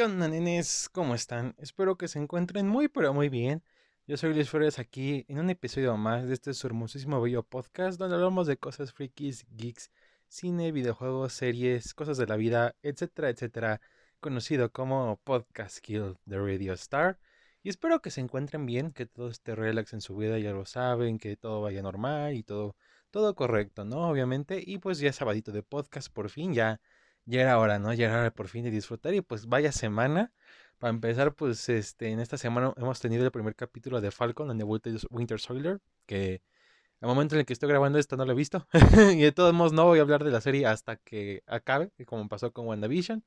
¿Qué onda, nenes? ¿Cómo están? Espero que se encuentren muy, pero muy bien. Yo soy Luis Flores aquí en un episodio más de este su hermosísimo bello podcast donde hablamos de cosas frikis, geeks, cine, videojuegos, series, cosas de la vida, etcétera, etcétera, conocido como Podcast Kill de Radio Star. Y espero que se encuentren bien, que todo esté relax en su vida, ya lo saben, que todo vaya normal y todo, todo correcto, ¿no? Obviamente. Y pues ya sabadito de podcast, por fin, ya ya era hora, ¿no? Ya era hora por fin de disfrutar y pues vaya semana. Para empezar, pues este, en esta semana hemos tenido el primer capítulo de Falcon en The Winter Soldier, que al momento en el que estoy grabando esto no lo he visto. y de todos modos no voy a hablar de la serie hasta que acabe, como pasó con WandaVision.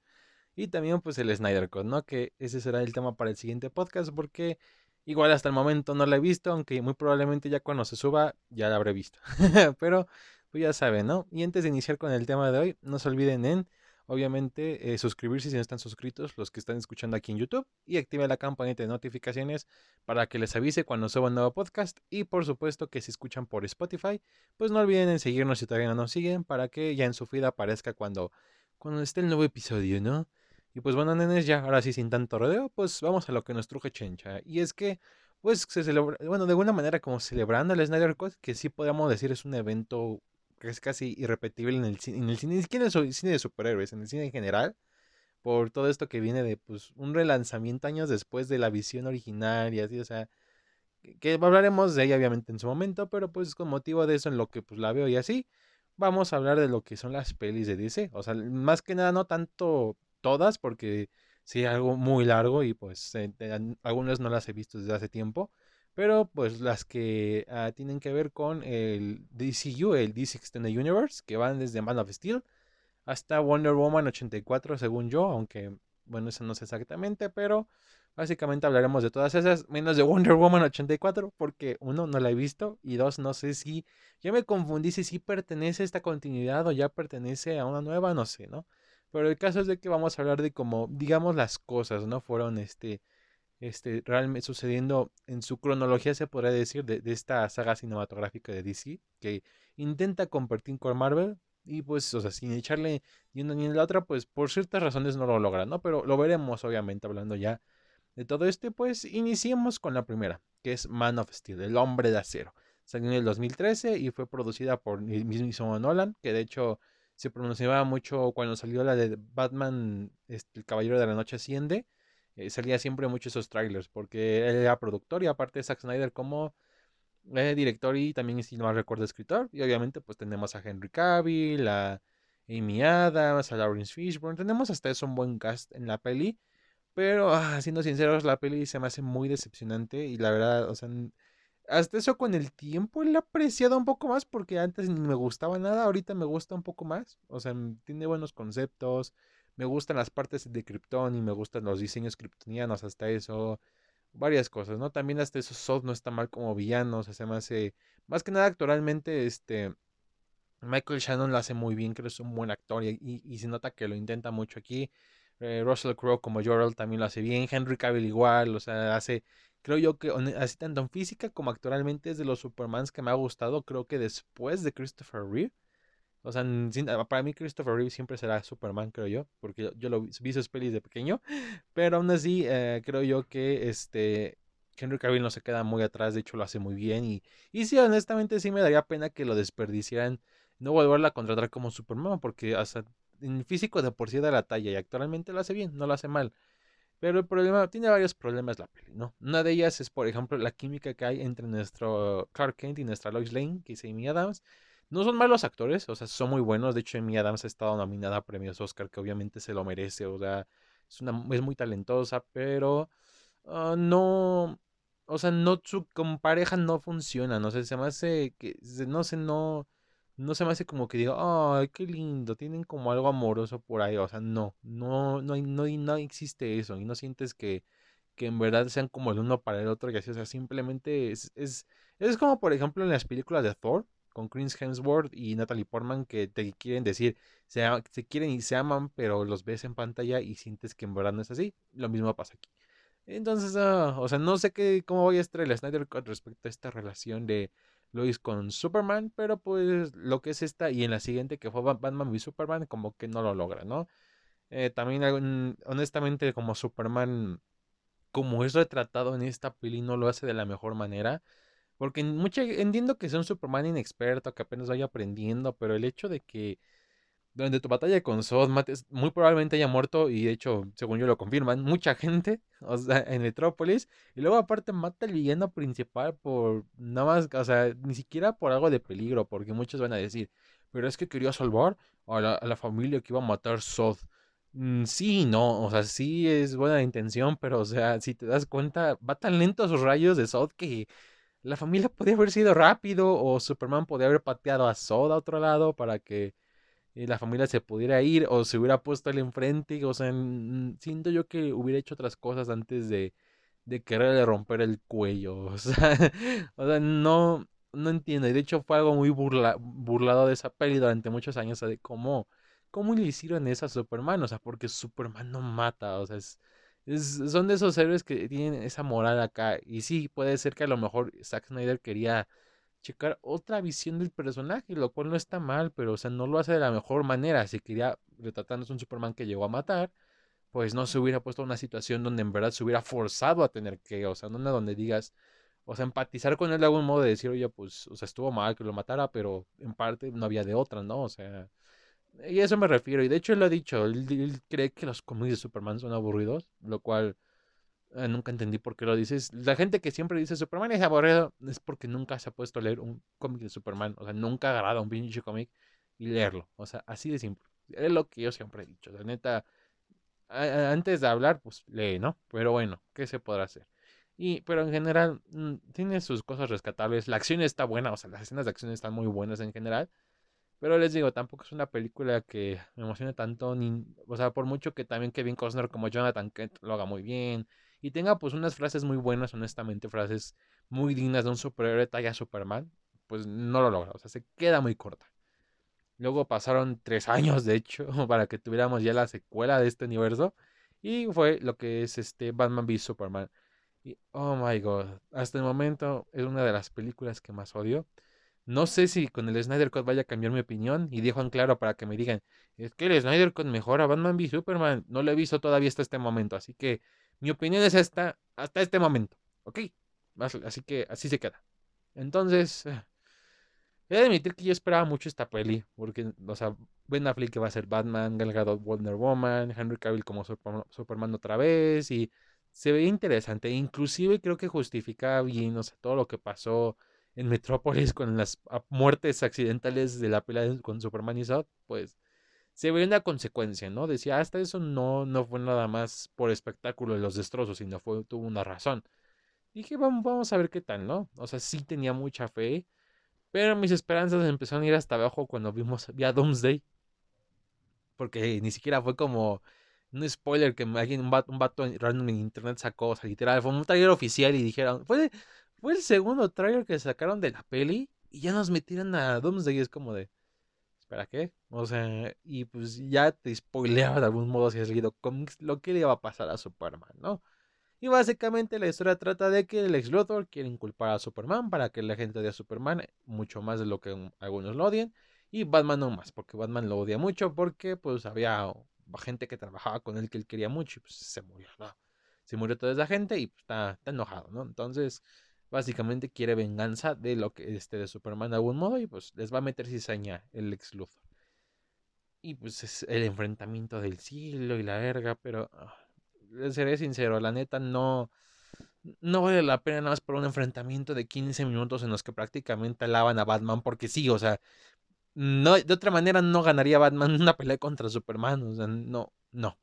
Y también pues el Snyder Cut, ¿no? Que ese será el tema para el siguiente podcast porque igual hasta el momento no la he visto, aunque muy probablemente ya cuando se suba ya la habré visto. Pero pues ya saben, ¿no? Y antes de iniciar con el tema de hoy, no se olviden en Obviamente, eh, suscribirse si no están suscritos, los que están escuchando aquí en YouTube, y activen la campanita de notificaciones para que les avise cuando suba un nuevo podcast. Y por supuesto que si escuchan por Spotify, pues no olviden en seguirnos si todavía no nos siguen, para que ya en su feed aparezca cuando, cuando esté el nuevo episodio, ¿no? Y pues bueno, nenes, ya ahora sí sin tanto rodeo, pues vamos a lo que nos truje Chencha. Y es que, pues se celebra, bueno, de alguna manera como celebrando el Snyder Cut, que sí podríamos decir es un evento es casi irrepetible en el, en el cine, ni siquiera en el cine de superhéroes, en el cine en general, por todo esto que viene de pues un relanzamiento años después de la visión original y así, o sea, que, hablaremos de ella obviamente en su momento, pero pues con motivo de eso en lo que pues la veo y así, vamos a hablar de lo que son las pelis de DC, o sea, más que nada no tanto todas, porque sí, algo muy largo y pues algunas no las he visto desde hace tiempo, pero pues las que ah, tienen que ver con el DCU, el DC Extended Universe, que van desde Man of Steel hasta Wonder Woman 84 según yo, aunque bueno, eso no sé exactamente, pero básicamente hablaremos de todas esas, menos de Wonder Woman 84, porque uno, no la he visto, y dos, no sé si, ya me confundí si sí pertenece a esta continuidad o ya pertenece a una nueva, no sé, ¿no? Pero el caso es de que vamos a hablar de cómo, digamos, las cosas, ¿no? Fueron, este, este, realmente sucediendo en su cronología, se podría decir, de, esta saga cinematográfica de DC, que intenta compartir con Marvel, y pues, o sea, sin echarle ni una ni la otra, pues por ciertas razones no lo logra, ¿no? Pero lo veremos, obviamente, hablando ya de todo este, pues iniciemos con la primera, que es Man of Steel, el hombre de acero. Salió en el 2013 y fue producida por el mismo Nolan, que de hecho se pronunciaba mucho cuando salió la de Batman, este, el Caballero de la Noche Asciende, eh, salía siempre mucho esos trailers, porque él era productor y aparte Zack Snyder como eh, director y también, si no recuerdo, escritor. Y obviamente pues tenemos a Henry Cavill, a Amy Adams, a Lawrence Fishburne, tenemos hasta eso un buen cast en la peli. Pero, ah, siendo sinceros, la peli se me hace muy decepcionante y la verdad, o sea, hasta eso con el tiempo la he apreciado un poco más porque antes ni me gustaba nada, ahorita me gusta un poco más. O sea, tiene buenos conceptos, me gustan las partes de Krypton y me gustan los diseños kryptonianos, hasta eso. Varias cosas, ¿no? También hasta eso Sod no está mal como villano, se me hace. Más que nada, actualmente, este. Michael Shannon lo hace muy bien, creo que es un buen actor y, y, se nota que lo intenta mucho aquí. Eh, Russell Crowe como Jorel también lo hace bien. Henry Cavill igual, o sea, hace. Creo yo que así tanto en física como actualmente es de los Supermans que me ha gustado. Creo que después de Christopher Reeve. O sea, ah, para mí Christopher Reeve siempre será Superman, creo yo, porque yo, lo vi, sus pelis de pequeño, pero aún así eh, creo yo que este Henry Cavill no se queda muy atrás, de hecho lo hace muy bien y, y sí, honestamente sí me daría pena que lo desperdiciaran, no volverla a contratar como Superman, porque hasta en físico de por sí da la talla y actualmente lo hace bien, no lo hace mal. Pero el problema, tiene varios problemas la peli, ¿no? Una de ellas es, por ejemplo, la química que hay entre nuestro Clark Kent y nuestra Lois Lane, que es Amy Adams. No son malos actores, o sea, son muy buenos. De hecho, Amy Adams ha estado nominada a premios Oscar, que obviamente se lo merece. O sea, es, una, es muy talentosa, pero ah, no. O sea, no su con pareja no funciona. No sé, se me hace que. No sé, no. No se me hace como que diga, ay, qué lindo, tienen como algo amoroso por ahí. O sea, no, no, no, no, no existe eso. Y no sientes que, que en verdad sean como el uno para el otro y así. O sea, simplemente es, es, es como, por ejemplo, en las películas de Thor con Chris Hemsworth y Natalie Portman que te quieren decir, se, se, quieren y se aman, pero los ves en pantalla y sientes que en verdad no es así. Lo mismo pasa aquí. Entonces, ah, o sea, no sé qué, cómo voy a estar el Snyder Cut respecto a esta relación de Lois con Superman, pero pues lo que es esta y en la siguiente que fue Batman y Superman, como que no lo logra, ¿no? Eh, también, honestamente, como Superman, como es retratado en esta peli, no lo hace de la mejor manera. Porque mucha, entiendo que sea un Superman inexperto, que apenas vaya aprendiendo, pero el hecho de que durante tu batalla con Zod mates, muy probablemente haya muerto, y de hecho, según yo lo confirman, mucha gente, o sea, en Metrópolis, y luego aparte mata al villano principal por nada más, o sea, ni siquiera por algo de peligro, porque muchos van a decir, pero es que quería salvar a la, familia que iba a matar Zod. Mm, sí, no, o sea, sí es buena intención, pero o sea, si te das cuenta, va tan lento sus rayos de Zod que la familia podía haber sido rápido o Superman podía haber pateado a Zod a otro lado para que eh, la familia se pudiera ir o se hubiera puesto él enfrente. O sea, siento yo que hubiera hecho otras cosas antes de, de quererle romper el cuello. O sea, o sea no, no entiendo. Y de hecho fue algo muy burlado de esa peli durante muchos años. de cómo, cómo le hicieron eso a Superman. O sea, porque Superman no mata. O sea, es, son de esos héroes que tienen esa moral acá. Y sí, puede ser que a lo mejor Zack Snyder quería checar otra visión del personaje, lo cual no está mal, pero o sea, no lo hace de la mejor manera. Si quería retratándose un Superman que llegó a matar, pues no se hubiera puesto una situación donde en verdad se hubiera forzado a tener que, o sea, no una donde digas, o sea, empatizar con él de algún modo de decir, oye, pues, o sea, estuvo mal que lo matara, pero en parte no había de otra, ¿no? O sea, y a eso me refiero. Y de hecho él lo ha dicho, él, cree que los cómics de Superman son aburridos, lo cual eh, nunca entendí por qué lo dices. La gente que siempre dice Superman es aburrido es porque nunca se ha puesto a leer un cómic de Superman. O sea, nunca ha agarrado un pinche cómic y leerlo. O sea, así de simple. Es lo que yo siempre he dicho. La neta, antes de hablar, pues lee, ¿no? Pero bueno, ¿qué se podrá hacer? Y, pero en general, mm, tiene sus cosas rescatables. La acción está buena, o sea, las escenas de acción están muy buenas en general. Pero les digo, tampoco es una película que me emocione tanto. Ni, o sea, por mucho que también Kevin Costner como Jonathan Kent lo haga muy bien. Y tenga pues unas frases muy buenas, honestamente, frases muy dignas de un superhéroe talla Superman. Pues no lo logra, o sea, se queda muy corta. Luego pasaron tres años, de hecho, para que tuviéramos ya la secuela de este universo. Y fue lo que es este Batman v Superman. Y oh my god, hasta el momento es una de las películas que más odio. No sé si con el Snyder Cut vaya a cambiar mi opinión y dejo en claro para que me digan, es que el Snyder Cut mejora Batman v Superman. No lo he visto todavía hasta este momento, así que mi opinión es esta hasta este momento, ¿ok? Así que así se queda. Entonces, eh, he de admitir que yo esperaba mucho esta peli, porque, o sea, Ben Affleck va a ser Batman, Gal Gadot Wonder Woman, Henry Cavill como Superman otra vez y se veía interesante, inclusive creo que justificaba bien, o sea, todo lo que pasó en Metrópolis con las muertes accidentales de la pelea con Superman y Zod, pues se veía una consecuencia, ¿no? Decía, hasta eso no, no fue nada más por espectáculo de los destrozos, sino fue, tuvo una razón. Dije, vamos, vamos a ver qué tal, ¿no? O sea, sí tenía mucha fe, pero mis esperanzas empezaron a ir hasta abajo cuando vimos, ya Doomsday. Porque ni siquiera fue como un spoiler que alguien, un vato, un vato random en internet sacó, o sea, literal, fue un trailer oficial y dijeron, fue, fue el segundo trailer que sacaron de la peli y ya nos metieron a Doomsday. Es como de, ¿espera qué? O sea, y pues ya te spoileaba de algún modo si has leído lo que le iba a pasar a Superman, ¿no? Y básicamente la historia trata de que el ex Luthor quiere inculpar a Superman para que la gente odie a Superman mucho más de lo que algunos lo odien. Y Batman no más, porque Batman lo odia mucho porque pues había gente que trabajaba con él que él quería mucho y pues se murió, ¿no? Se murió toda esa gente y pues, está enojado, ¿no? Entonces básicamente quiere venganza de lo que este de Superman de algún modo y pues les va a meter cizaña el ex Luthor. Y pues es el enfrentamiento del siglo y la verga, pero uh, seré sincero, la neta no no vale la pena nada más por un enfrentamiento de 15 minutos en los que prácticamente alaban a Batman porque sí, o sea, no de otra manera no ganaría Batman una pelea contra Superman, o sea, no, no.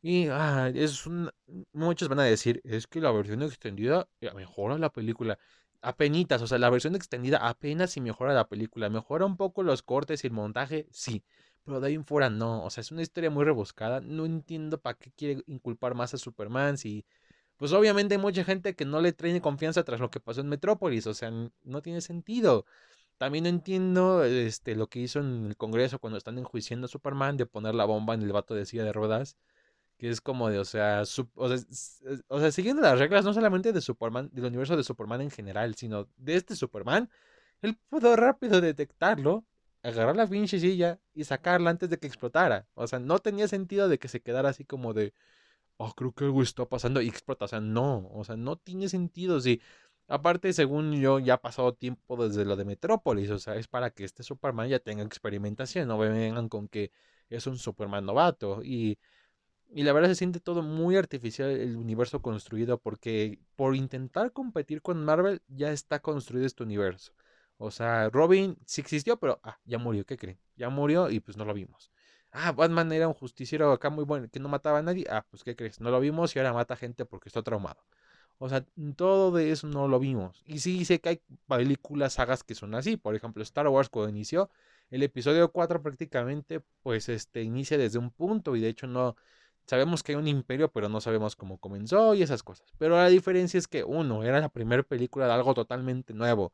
Y ah, es un, muchos van a decir, es que la versión extendida eh, mejora la película. Apenitas, o sea, la versión extendida apenas si mejora la película. Mejora un poco los cortes y el montaje, sí. Pero de ahí en fuera no. O sea, es una historia muy rebuscada. No entiendo para qué quiere inculpar más a Superman si... Pues obviamente hay mucha gente que no le trae confianza tras lo que pasó en Metrópolis. O sea, no tiene sentido. También no entiendo este, lo que hizo en el Congreso cuando están enjuiciando a Superman de poner la bomba en el vato de silla de ruedas que es como de, o sea, o, sea siguiendo las reglas no solamente de Superman, del universo de Superman en general, sino de este Superman, él pudo rápido detectarlo agarrar la pinche silla y sacarla antes de que explotara. O sea, no tenía sentido de que se quedara así como de, oh, creo que algo está pasando y explota. O sea, no, o sea, no tiene sentido. Si, aparte, según yo, ya ha pasado tiempo desde lo de Metrópolis. O sea, es para que este Superman ya tenga experimentación. No vengan con que es un Superman novato. Y, y la verdad se siente todo muy artificial el universo construido porque por intentar competir con Marvel ya está construido este universo. O sea, Robin sí existió, pero ah, ya murió, ¿qué creen? Ya murió y pues no lo vimos. Ah, Batman era un justiciero acá muy bueno, que no mataba a nadie. Ah, pues ¿qué crees? No lo vimos y ahora mata gente porque está traumado. O sea, todo de eso no lo vimos. Y sí sé que hay películas, sagas que son así. Por ejemplo, Star Wars cuando inició, el episodio 4 prácticamente, pues este, inicia desde un punto y de hecho no... Sabemos que hay un imperio, pero no sabemos cómo comenzó y esas cosas. Pero la diferencia es que uno, era la primera película de algo totalmente nuevo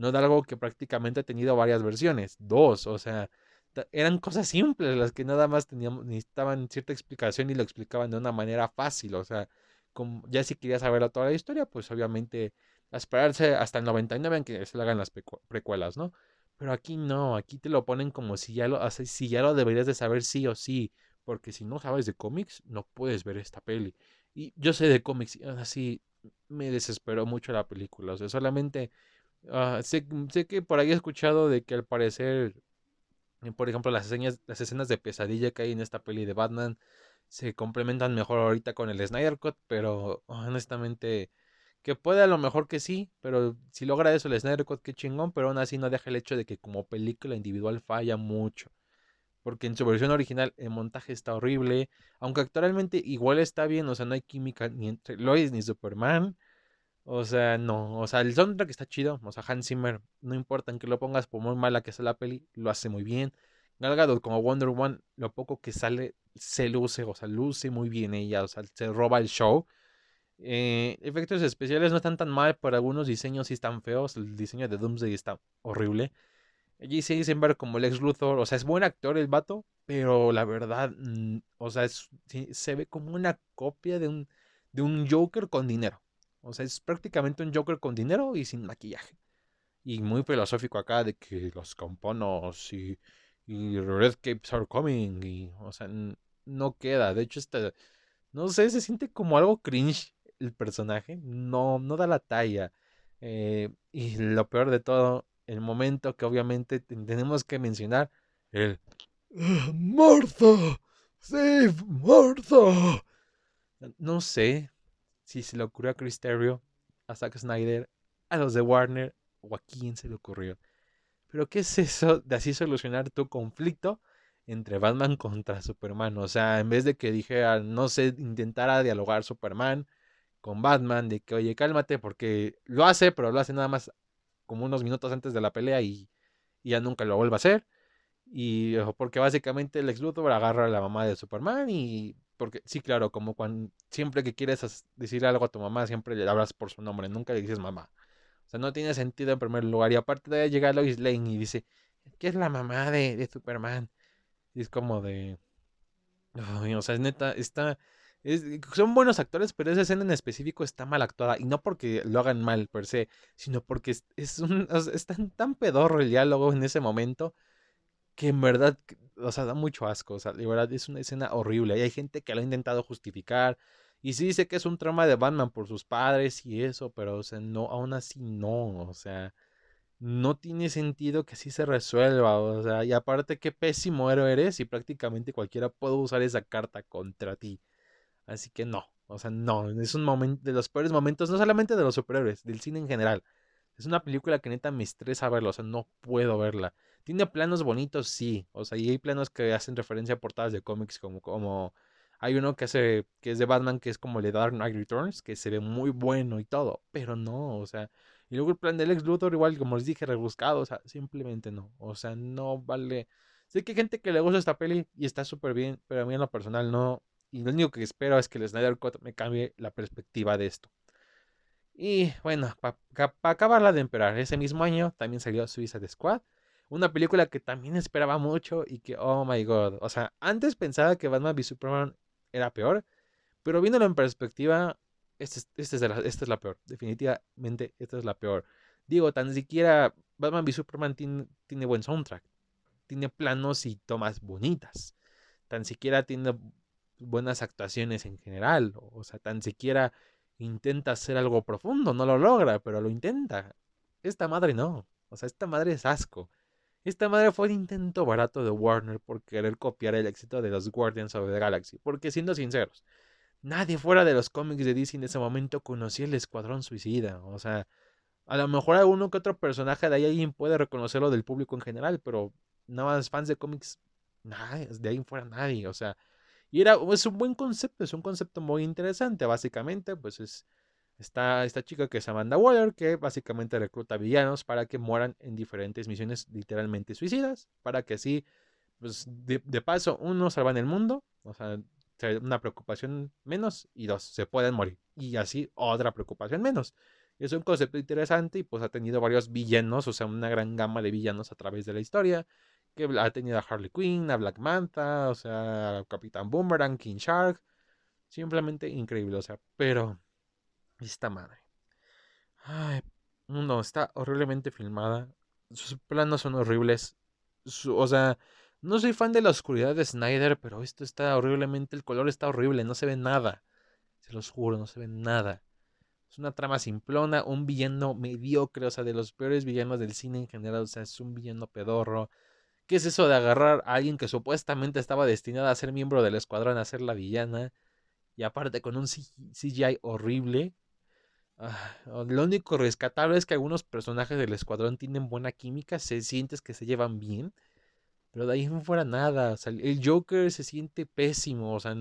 no de algo que prácticamente ha tenido varias versiones. Dos, o sea, eran cosas simples las que nada más teníamos, necesitaban cierta explicación y lo explicaban de una manera fácil. O sea, como ya si querías saber toda la historia, pues obviamente esperarse hasta el 99 en que se le hagan las precuelas, ¿no? Pero aquí no, aquí te lo ponen como si ya lo, si ya lo deberías de saber sí o sí, porque si no sabes de cómics, no puedes ver esta peli. Y yo sé de cómics, y así me desesperó mucho la película, o sea, solamente Ah, sé, que por ahí he escuchado de que al parecer, eh, por ejemplo, las escenas, las escenas de pesadilla que hay en esta peli de Batman se complementan mejor ahorita con el Snyder Cut, pero honestamente, que puede a lo mejor que sí, pero si logra eso el Snyder Cut, qué chingón, pero aún así no deja el hecho de que como película individual falla mucho. Porque en su versión original el montaje está horrible, aunque actualmente igual está bien, o sea, no hay química ni entre Lois ni Superman. O sea, no. O sea, el soundtrack está chido. O sea, Hans Zimmer, no importa en que lo pongas por muy mala que sea la peli, lo hace muy bien. Gal como Wonder Woman, lo poco que sale se luce, o sea, luce muy bien ella, o sea, se roba el show. Eh, efectos especiales no están tan mal, pero algunos diseños sí están feos. El diseño de Doomsday está horrible. J.C. Eisenberg como el ex Luthor, o sea, es buen actor el vato, pero la verdad, mm, o sea, se ve como una copia de un, de un Joker con dinero. O sea, es prácticamente un Joker con dinero y sin maquillaje. Y muy filosófico acá de que los campanos y, y Red Capes are coming. Y, o sea, no queda. De hecho, este, no sé, se siente como algo cringe el personaje. No, no da la talla. Eh, y lo peor de todo, el momento que obviamente tenemos que mencionar, el Martha, save Martha. No sé, si se le ocurrió a Chris Terrio, a Zack Snyder, a los de Warner o a quién se le ocurrió. Pero ¿qué es eso de así solucionar tu conflicto entre Batman contra Superman? O sea, en vez de que dijera, no sé, intentara dialogar Superman con Batman, de que, oye, cálmate, porque lo hace, pero lo hace nada más como unos minutos antes de la pelea y, ya nunca lo vuelve a hacer. Y porque básicamente el ex Luthor agarra a la mamá de Superman y porque sí, claro, como cuando siempre que quieres decir algo a tu mamá, siempre le hablas por su nombre, nunca le dices mamá. O sea, no tiene sentido en primer lugar. Y aparte de ahí llega Lois Lane y dice, ¿qué es la mamá de, de Superman? Y es como de... o sea, es neta, está... son buenos actores, pero esa escena en específico está mal actuada. Y no porque lo hagan mal per se, sino porque es, es, un, tan pedorro el diálogo en ese momento que en verdad, o sea, da mucho asco, o sea, de verdad es una escena horrible. Y hay gente que lo ha intentado justificar. Y sí dice que es un trauma de Batman por sus padres y eso, pero, o sea, no, aún así no, o sea, no tiene sentido que así se resuelva, o sea, y aparte qué pésimo héroe eres y prácticamente cualquiera puede usar esa carta contra ti. Así que no, o sea, no, es un momento de los peores momentos, no solamente de los superhéroes, del cine en general. Es una película que neta me estresa verla, o sea, no puedo verla. Tiene planos bonitos, sí. O sea, y hay planos que hacen referencia a portadas de cómics, como, como hay uno que hace, que es de Batman, que es como el de Dark Knight Returns, que se ve muy bueno y todo, pero no, o sea, y luego el plan del ex Luthor, igual, como les dije, rebuscado, o sea, simplemente no, o sea, no vale. Sé que hay gente que le gusta esta peli y está súper bien, pero a mí en lo personal no. Y lo único que espero es que el Snyder Cut me cambie la perspectiva de esto. Y bueno, para acabarla de emperar, ese mismo año también salió Suicide Squad. Una película que también esperaba mucho y que, oh my god. O sea, antes pensaba que Batman v Superman era peor, pero viéndolo en perspectiva, esta este es, es, la peor. Definitivamente, esta es la peor. Digo, tan siquiera Batman v Superman tiene, buen soundtrack. tiene planos y tomas bonitas. Tan siquiera tiene buenas actuaciones en general. O sea, tan siquiera intenta hacer algo profundo. No lo logra, pero lo intenta. Esta madre no. O sea, esta madre es asco. Esta madre fue un intento barato de Warner por querer copiar el éxito de los Guardians of the Galaxy. Porque siendo sinceros, nadie fuera de los cómics de DC en ese momento conocía el Escuadrón Suicida. O sea, a lo mejor alguno que otro personaje de ahí alguien puede reconocerlo del público en general, pero nada más fans de cómics, nada, de ahí fuera nadie. O sea, y era, es un buen concepto, es un concepto muy interesante. Básicamente, pues es Está esta chica que es Amanda Waller, que básicamente recluta villanos para que mueran en diferentes misiones literalmente suicidas, para que así, pues de, paso, uno, salvan el mundo, o sea, una preocupación menos, y dos, se pueden morir. Y así, otra preocupación menos. Es un concepto interesante y pues ha tenido varios villanos, o sea, una gran gama de villanos a través de la historia, que ha tenido a Harley Quinn, a Black Manta, o sea, a Capitán Boomerang, King Shark, simplemente increíble, o sea, pero esta madre. Ay, no, está horriblemente filmada. Sus planos son horribles. o sea, no soy fan de la oscuridad de Snyder, pero esto está horriblemente. El color está horrible, no se ve nada. Se los juro, no se ve nada. Es una trama simplona, un villano mediocre, o sea, de los peores villanos del cine en general. O sea, es un villano pedorro. ¿Qué es eso de agarrar a alguien que supuestamente estaba destinado a ser miembro del escuadrón a ser la villana? Y aparte con un CGI horrible. Ah, lo único rescatable es que algunos personajes del escuadrón tienen buena química, se sientes que se llevan bien, pero de ahí no fuera nada. el Joker se siente pésimo, o sea,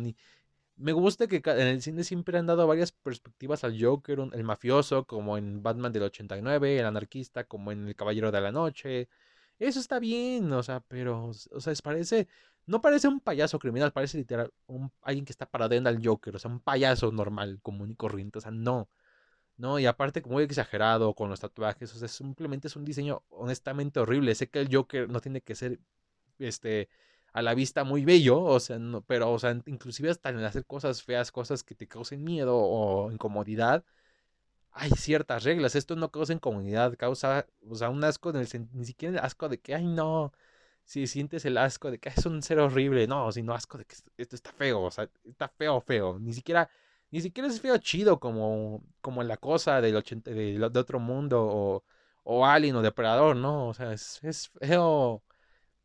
me gusta que en el cine siempre han dado varias perspectivas al Joker, el mafioso, como en Batman del 89, el anarquista, como en El Caballero de la Noche. Eso está bien, o sea, pero, o sea, parece, no parece un payaso criminal, parece literal un, alguien que está paradiendo al Joker, o sea, un payaso normal, común y corriente, o sea, no. ¿no? Y aparte, muy exagerado con los tatuajes, o sea, simplemente es un diseño honestamente horrible. Sé que el Joker no tiene que ser, este, a la vista muy bello, o sea, no, pero, o sea, inclusive hasta en hacer cosas feas, cosas que te causen miedo o incomodidad, hay ciertas reglas. Esto no causa incomodidad, causa, o sea, un asco, en el, ni siquiera el asco de que, ay, no, si sientes el asco de que es un ser horrible, no, sino asco de que esto está feo, o sea, está feo, feo, ni siquiera ni siquiera es feo chido como, como la cosa del 80, de, de, otro mundo o, o Alien o Depredador, ¿no? O sea, es, es feo,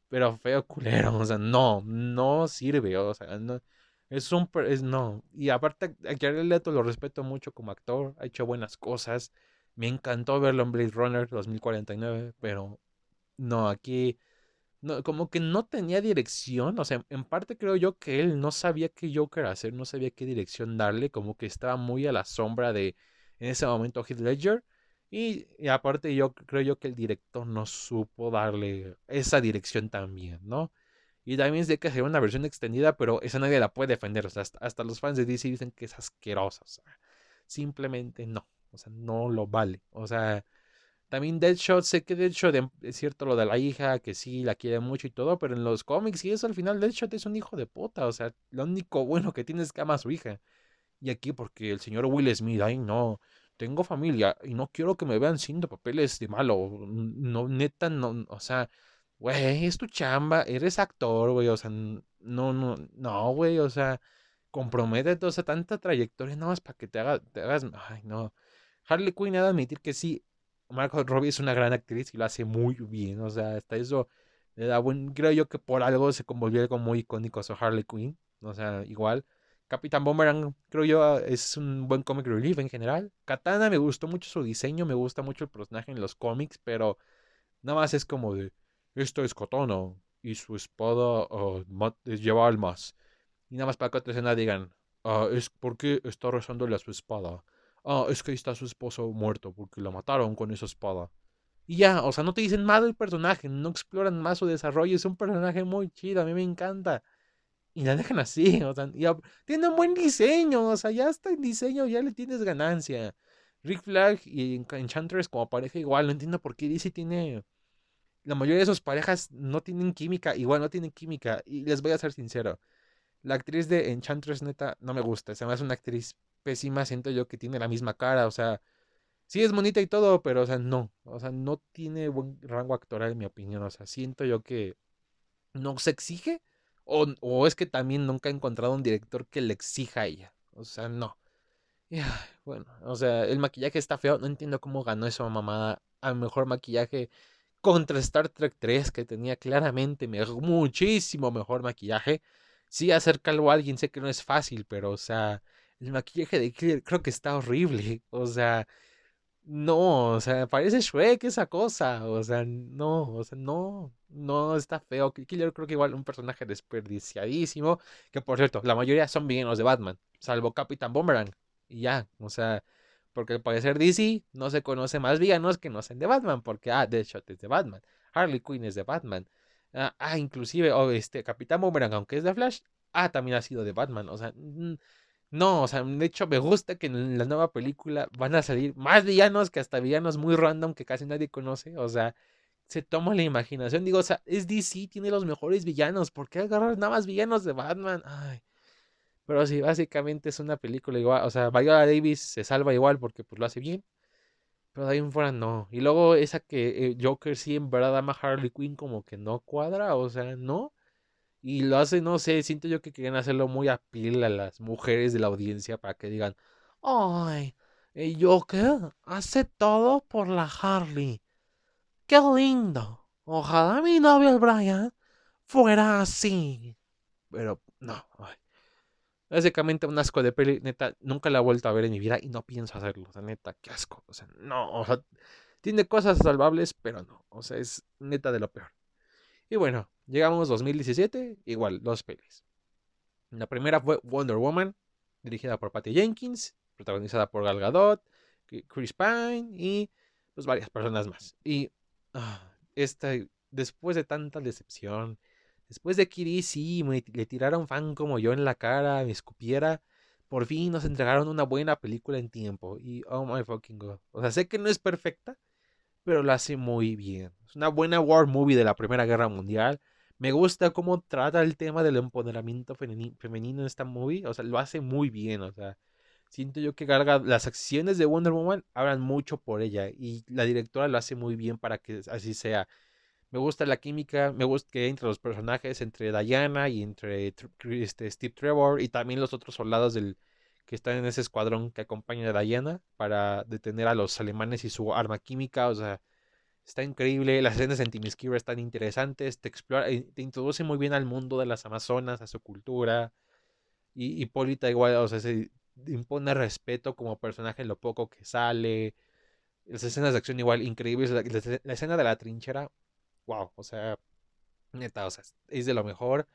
pero feo culero, o sea, no, no sirve, o sea, no, es un, es no, y aparte a Jared Leto lo respeto mucho como actor, ha hecho buenas cosas, me encantó verlo en Blade Runner 2049, pero no, aquí no, como que no tenía dirección, o sea, en parte creo yo que él no sabía qué Joker hacer, no sabía qué dirección darle, como que estaba muy a la sombra de, en ese momento, Heath Ledger, y, aparte yo creo yo que el director no supo darle esa dirección también, ¿no? Y también sé que sería una versión extendida, pero esa nadie la puede defender, o sea, hasta, hasta los fans de DC dicen que es asquerosa, o sea, simplemente no, o sea, no lo vale, o sea... También Deadshot, sé que Deadshot es cierto lo de la hija, que sí la quiere mucho y todo, pero en los cómics y eso al final Deadshot es un hijo de puta, o sea, lo único bueno que tiene es que ama a su hija. Y aquí porque el señor Will Smith, ay no, tengo familia y no quiero que me vean siendo papeles de malo, no, neta, no, o sea, güey, es tu chamba, eres actor, güey, o sea, no, no, no, güey, o sea, comprométete, o sea, tanta trayectoria nada más para que te, haga, te hagas, ay no. Harley Quinn ha de admitir que sí, Margot Robbie es una gran actriz y lo hace muy bien. O sea, hasta eso le da buen. Creo yo que por algo se convolvió algo muy icónico a Harley Quinn. O sea, igual. Capitán Boomerang, creo yo, es un buen comic relief en general. Katana me gustó mucho su diseño, me gusta mucho el personaje en los cómics, pero nada más es como de. Esto es Katana y su espada uh, lleva almas. Y nada más para que otra escena digan, ah, es porque está rezándole a su espada ah, es que ahí está su esposo muerto porque lo mataron con esa espada. Y ya, o sea, no te dicen más del personaje, no exploran más su desarrollo, es un personaje muy chido, a mí me encanta. Y la dejan así, o sea, tiene un buen diseño, o sea, ya está en diseño, ya le tienes ganancia. Rick Flag y Enchantress como pareja igual, no entiendo por qué DC tiene... La mayoría de sus parejas no tienen química, igual no tienen química, y les voy a ser sincero. La actriz de Enchantress neta no me gusta, se me una actriz pésima, siento yo que tiene la misma cara, o sea, sí es bonita y todo, pero, o sea, no, o sea, no tiene buen rango actoral en mi opinión, o sea, siento yo que no se exige. O, o es que también nunca he encontrado un director que le exija a ella. O sea, no. bueno, o sea, el maquillaje está feo. No entiendo cómo ganó esa mamada a mejor maquillaje contra Star Trek 3, que tenía claramente muchísimo mejor maquillaje. Sí, acercarlo a alguien, sé que no es fácil, pero, o sea, el maquillaje de Killer creo que está horrible. O sea, no, o sea, parece Shrek esa cosa. O sea, no, o sea, no, no está feo. Killer creo que igual un personaje desperdiciadísimo. Que por cierto, la mayoría son villanos de Batman, salvo Capitán Boomerang. Y ya, o sea, porque puede ser DC no se conoce más villanos que no sean de Batman, porque, ah, Deadshot es de Batman, Harley Quinn es de Batman, ah, ah inclusive, o este, Capitán Boomerang, aunque es de Flash, ah, también ha sido de Batman, o sea, no, o sea, de hecho me gusta que en la nueva película van a salir más villanos que hasta villanos muy random que casi nadie conoce, o sea, se toma la imaginación, digo, o sea, es DC, tiene los mejores villanos, ¿por qué agarrar nada más villanos de Batman? Ay. Pero sí, básicamente es una película igual. O sea, Viola Davis se salva igual porque pues lo hace bien. Pero de ahí en fuera no. Y luego esa que eh, Joker sí en verdad ama a Harley Quinn como que no cuadra. O sea, no. Y lo hace, no sé, siento yo que quieren hacerlo muy a pila a las mujeres de la audiencia para que digan, ay, Joker hace todo por la Harley. Qué lindo. Ojalá mi novio el Brian fuera así. Pero no, ay. Básicamente un asco de peli, neta, nunca la he vuelto a ver en mi vida y no pienso hacerlo, o sea, neta, qué asco, o sea, no, o sea, tiene cosas salvables, pero no, o sea, es neta de lo peor. Y bueno, llegamos 2017, igual, dos pelis. La primera fue Wonder Woman, dirigida por Patty Jenkins, protagonizada por Gal Gadot, Chris Pine y pues varias personas más. Y ah, esta, después de tanta decepción, Después de que DC le tirara un fan como yo en la cara, me escupiera, por fin nos entregaron una buena película en tiempo. Y oh my fucking god. O sea, sé que no es perfecta, pero lo hace muy bien. Es una buena war movie de la Primera Guerra Mundial. Me gusta cómo trata el tema del empoderamiento femenino en esta movie. O sea, lo hace muy bien. O sea, siento yo que carga las acciones de Wonder Woman hablan mucho por ella. Y la directora lo hace muy bien para que así sea. Me gusta la química, me gusta que entre los personajes, entre Diana y entre este, Steve Trevor y también los otros soldados del, que están en ese escuadrón que acompaña a Diana para detener a los alemanes y su arma química. O sea, está increíble. Las escenas en Timiskira están interesantes. Te, explora, eh, te introduce muy bien al mundo de las Amazonas, a su cultura. Y Hipólita igual, o sea, se impone respeto como personaje en lo poco que sale. Las escenas de acción igual increíbles. la escena de la trinchera wow, o sea, neta, o sea, es de lo mejor.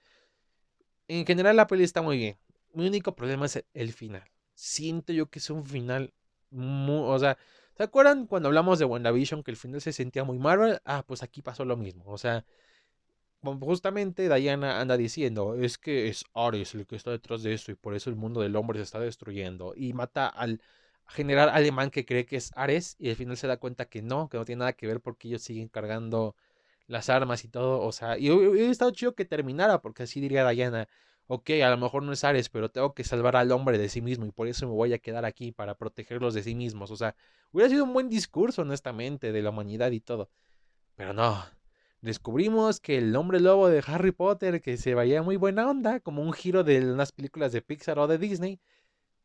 En general la peli está muy bien. Mi único problema es el final. Siento yo que es un final muy, o sea, ¿se acuerdan cuando hablamos de WandaVision que el final se sentía muy Marvel? Ah, pues aquí pasó lo mismo, o sea, justamente Diana anda diciendo, es que es Ares el que está detrás de eso y por eso el mundo del hombre se está destruyendo y mata al general alemán que cree que es Ares y al final se da cuenta que no, que no tiene nada que ver porque ellos siguen cargando las armas y todo, o sea, y hubiera estado chido que terminara, porque así diría Diana, ok, a lo mejor no es Ares, pero tengo que salvar al hombre de sí mismo y por eso me voy a quedar aquí para protegerlos de sí mismos, o sea, hubiera sido un buen discurso, honestamente, de la humanidad y todo, pero no. Descubrimos que el hombre lobo de Harry Potter, que se vaya muy buena onda, como un giro de unas películas de Pixar o de Disney,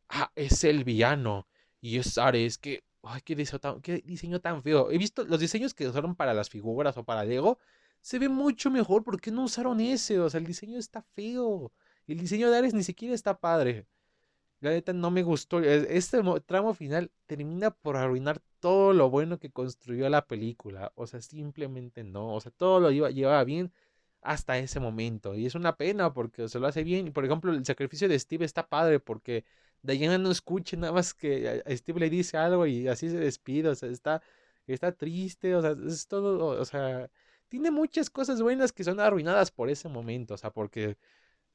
ah, es el villano. Y es Ares, que Ay, qué diseño, tan, qué diseño tan feo. He visto los diseños que usaron para las figuras o para Lego. Se ve mucho mejor. ¿Por qué no usaron ese? O sea, el diseño está feo. El diseño de Ares ni siquiera está padre. La neta no me gustó. Este tramo final termina por arruinar todo lo bueno que construyó la película. O sea, simplemente no. O sea, todo lo iba, llevaba bien hasta ese momento. Y es una pena porque se lo hace bien. Por ejemplo, el sacrificio de Steve está padre porque Diana no escuche nada más que Steve le dice algo y así se despide, o sea, está, está triste, o sea, es todo, o sea, tiene muchas cosas buenas que son arruinadas por ese momento, o sea, porque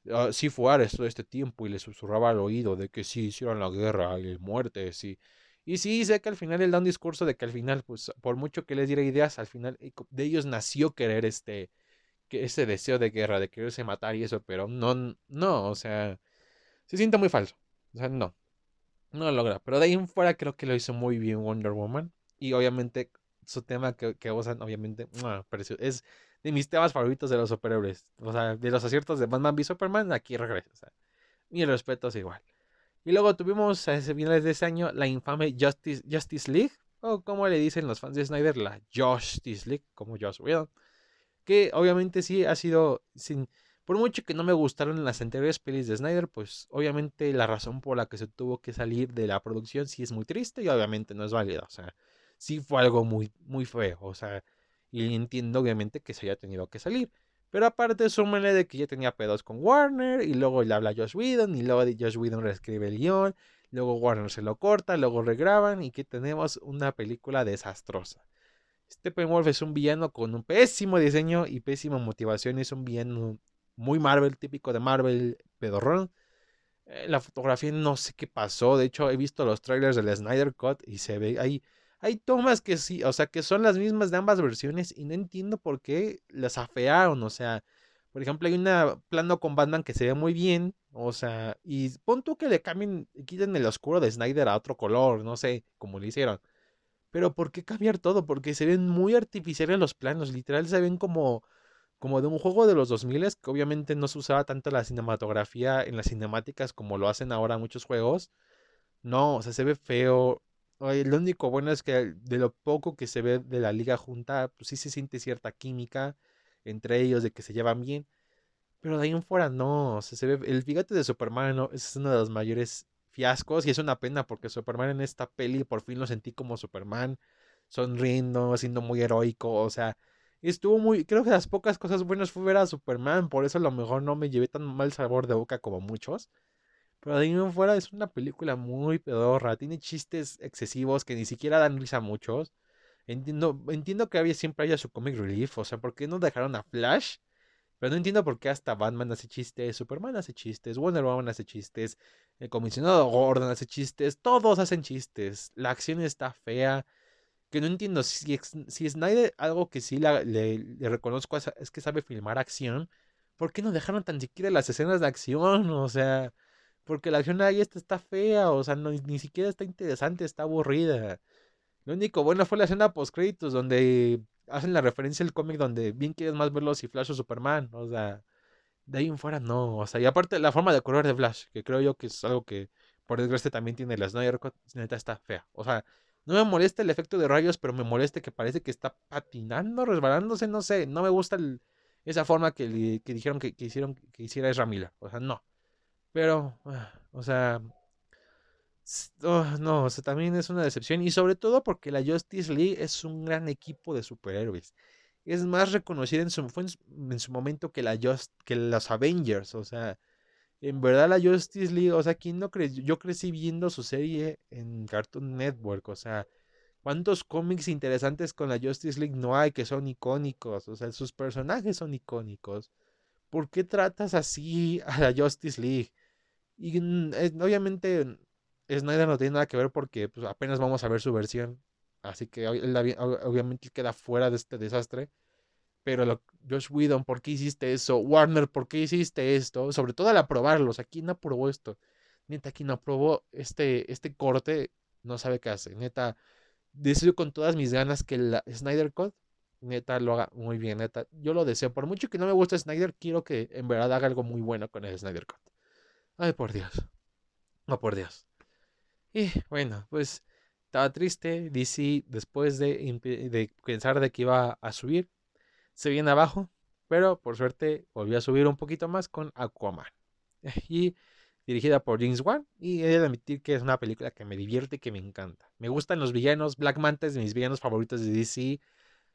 uh, sí fue Ares todo este tiempo y le susurraba al oído de que sí hicieron la guerra y muerte, sí. Y sí, sé que al final él da un discurso de que al final, pues, por mucho que les diera ideas, al final eh, de ellos nació querer este, que ese deseo de guerra, de quererse matar y eso, pero no, no, o sea, se siente muy falso. O sea, no. No lo logra. Pero de ahí en fuera creo que lo hizo muy bien Wonder Woman. Y obviamente su tema que, que usan, obviamente, es de mis temas favoritos de los superhéroes. O sea, de los aciertos de Batman v Superman, aquí regresa. O sea, mi respeto es igual. Y luego tuvimos a finales de ese año la infame Justice, Justice League, o como le dicen los fans de Snyder, la Justice League, como Josh Whedon. Que obviamente sí ha sido, sin, por mucho que no me gustaron las anteriores pelis de Snyder, pues obviamente la razón por la que se tuvo que salir de la producción sí es muy triste y obviamente no es válida. O sea, sí fue algo muy, muy feo. O sea, y entiendo obviamente que se haya tenido que salir. Pero aparte, súmenle de que ya tenía pedos con Warner, y luego le habla Josh Whedon, y luego Josh Whedon reescribe el guion, luego Warner se lo corta, luego regraban, y que tenemos una película desastrosa. Steppenwolf es un villano con un pésimo diseño y pésima motivación, es un villano muy Marvel, típico de Marvel, pedorrón. Eh, la fotografía no sé qué pasó, de hecho he visto los trailers del Snyder Cut y se ve ahí hay tomas que sí, o sea, que son las mismas de ambas versiones y no entiendo por qué las afearon, o sea, por ejemplo, hay un plano con Batman que se ve muy bien, o sea, y pon tú que le cambien, quiten el oscuro de Snyder a otro color, no sé, como le hicieron. Pero ¿por qué cambiar todo? Porque se ven muy artificiales los planos, literal se ven como como de un juego de los 2000 que obviamente no se usaba tanto la cinematografía en las cinemáticas como lo hacen ahora muchos juegos. No, o sea, se ve feo, lo único bueno es que de lo poco que se ve de la liga junta, pues sí se siente cierta química entre ellos, de que se llevan bien. Pero de ahí en fuera no, o sea, se ve, el fíjate de Superman ¿no? es uno de los mayores fiascos y es una pena porque Superman en esta peli por fin lo sentí como Superman, sonriendo, siendo muy heroico, o sea, estuvo muy, creo que las pocas cosas buenas fue ver a Superman, por eso a lo mejor no me llevé tan mal sabor de boca como muchos. Pero de ahí fuera es una película muy pedorra. Tiene chistes excesivos que ni siquiera dan risa a muchos. Entiendo, entiendo que había, siempre haya su comic relief. O sea, ¿por qué no dejaron a Flash? Pero no entiendo por qué hasta Batman hace chistes, Superman hace chistes, Wonder Woman hace chistes, el comisionado Gordon hace chistes, todos hacen chistes. La acción está fea. Que no entiendo si, si Snyder algo que sí le, reconozco es que sabe filmar acción. ¿Por qué no dejaron tan siquiera las escenas de acción? O sea, porque la acción ahí está, está fea, o sea, ni siquiera está interesante, está aburrida. Lo único bueno fue la escena post créditos donde hacen la referencia al cómic donde bien quieres más verlos si Flash o Superman, o sea, de ahí en fuera no, o sea, y aparte la forma de correr de Flash, que creo yo que es algo que por desgracia también tiene la Snyder neta está fea, o sea, no me molesta el efecto de rayos, pero me molesta que parece que está patinando, resbalándose, no sé, no me gusta esa forma que, dijeron que, hicieron que hiciera Ezra Miller, o sea, no. Pero, ah, o sea, oh, no, o sea, también es una decepción. Y sobre todo porque la Justice League es un gran equipo de superhéroes. Es más reconocida en su, en su momento que, la que los Avengers. O sea, en verdad la Justice League, o sea, ¿quién no? Yo crecí viendo su serie en Cartoon Network. O sea, ¿cuántos cómics interesantes con la Justice League no hay que son icónicos? O sea, sus personajes son icónicos. ¿Por qué tratas así a la Justice League? Y obviamente Snyder no tiene nada que ver porque pues, apenas vamos a ver su versión. Así que obviamente queda fuera de este desastre. Pero Josh Whedon, ¿por qué hiciste eso? Warner, ¿por qué hiciste esto? Sobre todo al aprobarlos. Aquí no aprobó esto. Neta, no aprobó este, este corte. No sabe qué hace. Neta, deseo con todas mis ganas que la Snyder Cut neta lo haga muy bien, neta. Yo lo deseo. Por mucho que no me guste Snyder, quiero que en verdad haga algo muy bueno con el Snyder Cut. Ay, por Dios. Oh, por Dios. Y bueno, pues estaba triste. DC, después de, de pensar de que iba a subir, se viene abajo. Pero por suerte volvió a subir un poquito más con Aquaman. Y dirigida por James Wan. Y he de admitir que es una película que me divierte y que me encanta. Me gustan los villanos. Black Manta es de mis villanos favoritos de DC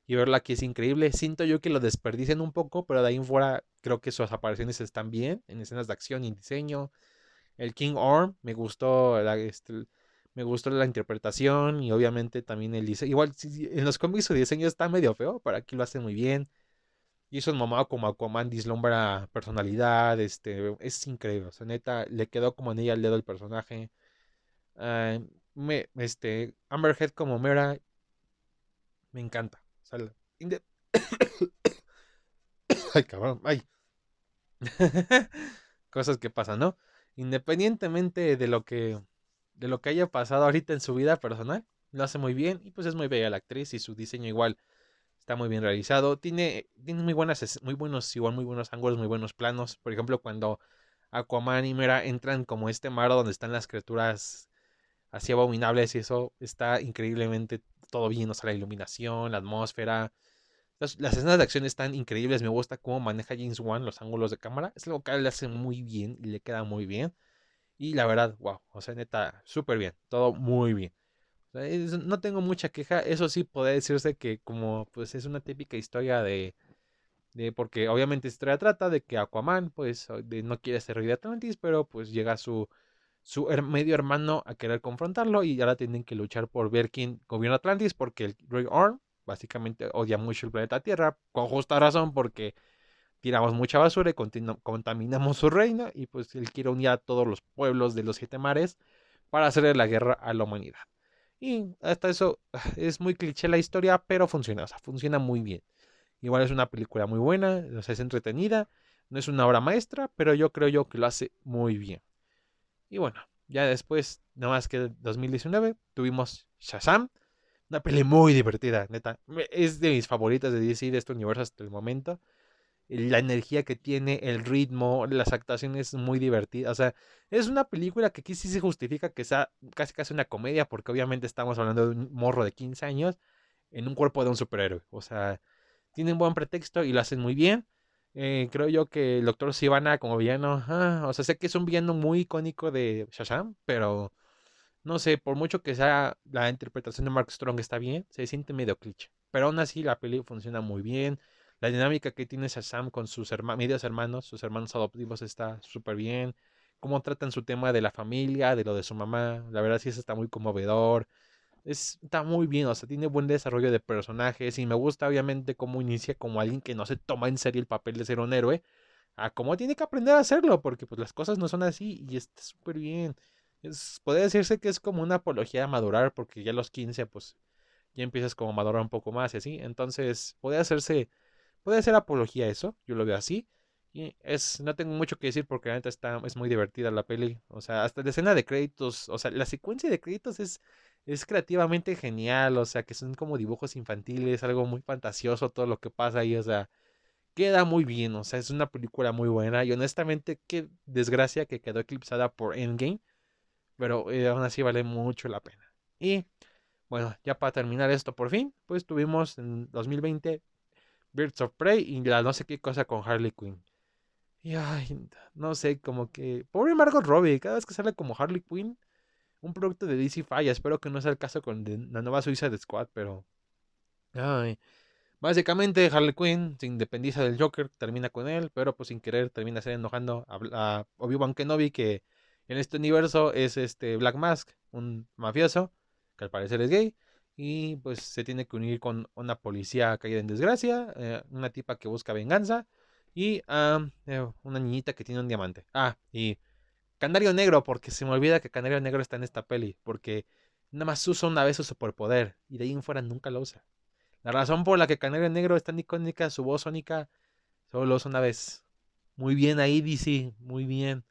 y verla aquí es increíble. Siento yo que lo desperdician un poco, pero de ahí en fuera creo que sus apariciones están bien en escenas de acción y diseño. El King Orm me gustó este, me gustó la interpretación y obviamente también el diseño. Igual en los cómics su diseño está medio feo, pero aquí lo hace muy bien. Es mamado como Aquaman dislumbra personalidad, este, es increíble. O sea, neta, le quedó como anilla al dedo el personaje. Ah, me, este, Amberhead como Mera, me encanta. ay, cabrón, ay. Cosas que pasan, ¿no? Independientemente de lo que de lo que haya pasado ahorita en su vida personal, lo hace muy bien y pues es muy bella la actriz y su diseño igual está muy bien realizado. Tiene, tiene muy buenas, muy buenos, igual muy buenos ángulos, muy buenos planos. Por ejemplo, cuando Aquaman y Mera entran como este mar donde están las criaturas así abominables y eso está increíblemente todo bien, o sea, la iluminación, la atmósfera. Las, escenas de acción están increíbles, me gusta cómo maneja James Wan los ángulos de cámara. Es algo que le hace muy bien y le queda muy bien. Y la verdad, wow, o sea, neta, súper bien, todo muy bien. no tengo mucha queja, eso sí puede decirse que como pues es una típica historia de, de porque obviamente historia trata de que Aquaman pues no quiere ser rey de Atlantis, pero pues llega su su medio hermano a querer confrontarlo y ahora tienen que luchar por ver quién gobierna Atlantis porque el Grey Orm básicamente odia mucho el planeta Tierra, con justa razón porque tiramos mucha basura y contaminamos su reino y pues él quiere unir a todos los pueblos de los siete mares para hacerle la guerra a la humanidad. Y hasta eso es muy cliché la historia, pero funciona, o sea, funciona muy bien. Igual es una película muy buena, o es entretenida, no es una obra maestra, pero yo creo yo que lo hace muy bien. Y bueno, ya después, nada más que 2019, tuvimos Shazam. Una peli muy divertida, neta. Es de mis favoritas de DC de este universo hasta el momento. La energía que tiene, el ritmo, las actuaciones muy divertidas. O sea, es una película que aquí sí se justifica que sea casi casi una comedia, porque obviamente estamos hablando de un morro de 15 años en un cuerpo de un superhéroe. O sea, tiene un buen pretexto y lo hacen muy bien. Eh, creo yo que el Doctor Sivana como villano, ah, o sea, sé que es un villano muy icónico de Shazam, pero no sé, por mucho que sea la interpretación de Mark Strong está bien, se siente medio cliché. Pero aún así la peli funciona muy bien. La dinámica que tiene Shazam con sus medios hermanos, sus hermanos adoptivos, está súper bien. Cómo tratan su tema de la familia, de lo de su mamá. La verdad sí, eso está muy conmovedor está muy bien, o sea, tiene buen desarrollo de personajes y me gusta obviamente cómo inicia como alguien que no se toma en serio el papel de ser un héroe, a cómo tiene que aprender a hacerlo, porque pues las cosas no son así y está súper bien. Puede decirse que es como una apología a madurar, porque ya a los 15 pues ya empiezas como a madurar un poco más y así, entonces puede hacerse, puede ser apología eso, yo lo veo así. Y es, no tengo mucho que decir porque la está, es muy divertida la peli. O sea, hasta la escena de créditos, o sea, la secuencia de créditos es, es creativamente genial, o sea, que son como dibujos infantiles, algo muy fantasioso todo lo que pasa ahí, o sea, queda muy bien, o sea, es una película muy buena y honestamente qué desgracia que quedó eclipsada por Endgame, pero eh, aún así vale mucho la pena. Y bueno, ya para terminar esto por fin, pues tuvimos en 2020 Birds of Prey y la no sé qué cosa con Harley Quinn. Y ay, no sé, como que pobre Margot Robbie, cada vez que sale como Harley Quinn un producto de DC falla. Espero que no sea el caso con la nueva Suiza de Squad, pero. Ay. Básicamente, Harley Quinn se independiza del Joker, termina con él, pero pues sin querer termina ser enojando a, a Obi-Wan Kenobi, que en este universo es este Black Mask, un mafioso, que al parecer es gay, y pues se tiene que unir con una policía caída en desgracia, eh, una tipa que busca venganza, y eh, una niñita que tiene un diamante. Ah, y Canario Negro, porque se me olvida que Canario Negro está en esta peli, porque nada más usa una vez su superpoder y de ahí en fuera nunca lo usa. La razón por la que Canario Negro es tan icónica, su voz sónica, solo lo usa una vez. Muy bien ahí, DC, muy bien.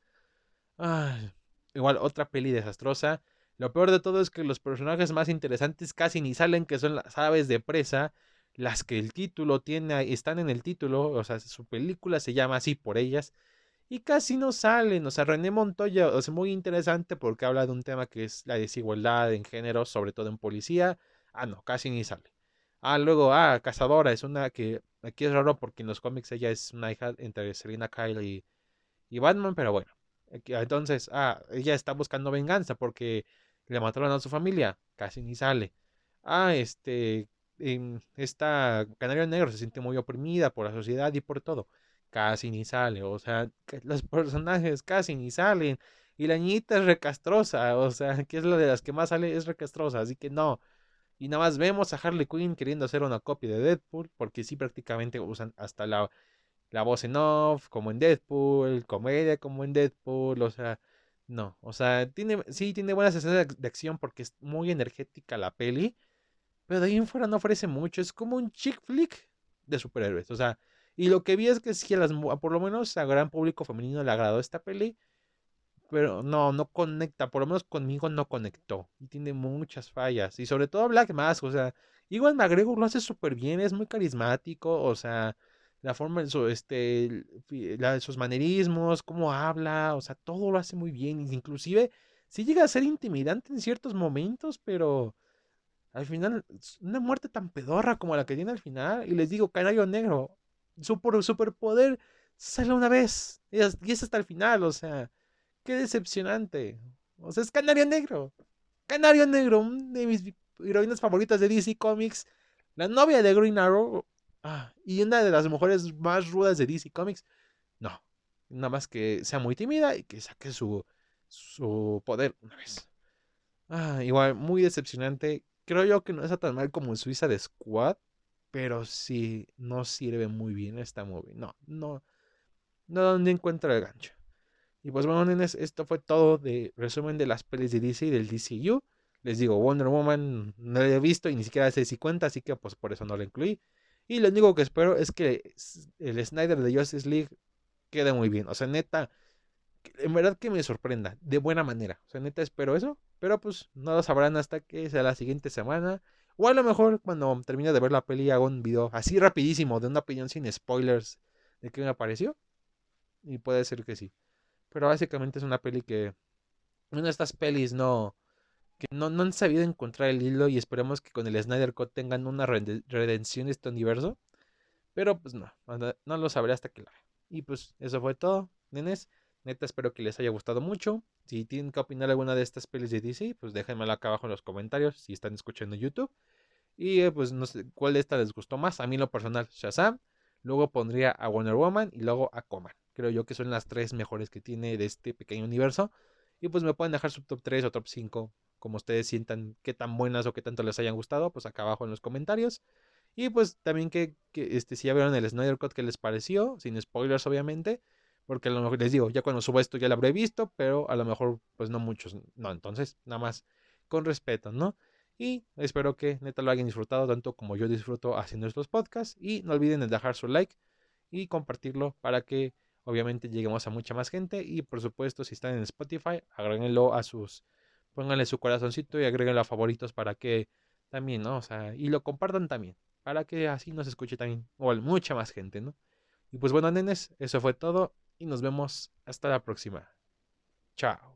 igual, otra peli desastrosa. Lo peor de todo es que los personajes más interesantes casi ni salen, que son las aves de presa, las que el título tiene, están en el título, o sea, su película se llama así por ellas y casi no salen. O sea, René Montoya es muy interesante porque habla de un tema que es la desigualdad en género, sobre todo en policía. Ah, no, casi ni sale. Ah, luego, ah, Cazadora es una que aquí es raro porque en los cómics ella es una hija entre Selina Kyle y, y Batman, pero bueno. Entonces, ah, ella está buscando venganza porque le mataron a su familia, casi ni sale. Ah, este, esta Canario Negro se siente muy oprimida por la sociedad y por todo casi ni sale. O sea, los personajes casi ni salen. Y la niñita es recastrosa. O sea, que es la de las que más sale, es recastrosa. Así que no. Y nada más vemos a Harley Quinn queriendo hacer una copia de Deadpool. Porque sí, prácticamente usan hasta la, la voz en off, como en Deadpool, comedia como en Deadpool. O sea, no. O sea, tiene, sí, tiene buenas escenas de, acción porque es muy energética la peli. Pero de ahí en fuera no ofrece mucho. Es como un chick flick de superhéroes. O sea, y lo que vi es que a las, por lo menos a gran público femenino le agradó esta peli, pero no, no conecta, por lo menos conmigo no conectó. Y tiene muchas fallas. Y sobre todo Black Mask, o sea, igual McGregor lo hace súper bien, es muy carismático, o sea, la forma, de su, este, sus manerismos, cómo habla, o sea, todo lo hace muy bien. Inclusive, sí llega a ser intimidante en ciertos momentos, pero al final, una muerte tan pedorra como la que tiene al final. Y les digo, Canario Negro, su superpoder sale una vez. Y es hasta el final, o sea, qué decepcionante. O sea, es Canario Negro. Canario Negro, una de mis heroínas favoritas de DC Comics. La novia de Green Arrow. Ah, y una de las mujeres más rudas de DC Comics. No. Nada más que sea muy tímida y que saque su, su poder una vez. Ah, igual, muy decepcionante creo yo que no está tan mal como Suiza de Squad, pero sí no sirve muy bien esta movie. No, no, no donde encuentra el gancho. Y pues bueno, nenes, esto fue todo de resumen de las pelis de DC y del DCU. Les digo, Wonder Woman no la he visto y ni siquiera sé si cuenta, así que pues por eso no la incluí. Y lo único que espero es que el Snyder de Justice League quede muy bien. O sea, neta, en verdad que me sorprenda, de buena manera. O sea, neta espero eso. Pero pues no lo sabrán hasta que sea la siguiente semana. O a lo mejor cuando termine de ver la peli hago un video así rapidísimo de una opinión sin spoilers de qué me pareció. Y puede ser que sí. Pero básicamente es una peli que... Una de estas pelis no... No han sabido encontrar el hilo y esperemos que con el Snyder Cut tengan una redención de este universo. Pero pues no, no lo sabré hasta que la vea. Y pues eso fue todo, nenes. Neta, espero que les haya gustado mucho. Si tienen que opinar alguna de estas pelis de DC, pues déjenmelo acá abajo en los comentarios si están escuchando YouTube. Y eh, pues no sé cuál de estas les gustó más. A mí lo personal, Shazam. Luego pondría a Wonder Woman y luego a Coman. Creo yo que son las tres mejores que tiene de este pequeño universo. Y pues me pueden dejar su top 3 o top 5, como ustedes sientan qué tan buenas o qué tanto les hayan gustado, pues acá abajo en los comentarios. Y pues también que, que este, si ya vieron el Snyder Cut, ¿qué les pareció? Sin spoilers, obviamente. Porque a lo mejor les digo, ya cuando suba esto ya lo habré visto, pero a lo mejor pues no muchos. No, entonces nada más con respeto, ¿no? Y espero que neta lo hayan disfrutado tanto como yo disfruto haciendo estos podcasts. Y no olviden de dejar su like y compartirlo para que obviamente lleguemos a mucha más gente. Y por supuesto, si están en Spotify, agréguenlo a sus, pónganle su corazoncito y agréguenlo a favoritos para que también, ¿no? O sea, y lo compartan también, para que así nos escuche también, o mucha más gente, ¿no? Y pues bueno, nenes, eso fue todo y nos vemos hasta la próxima. Chao.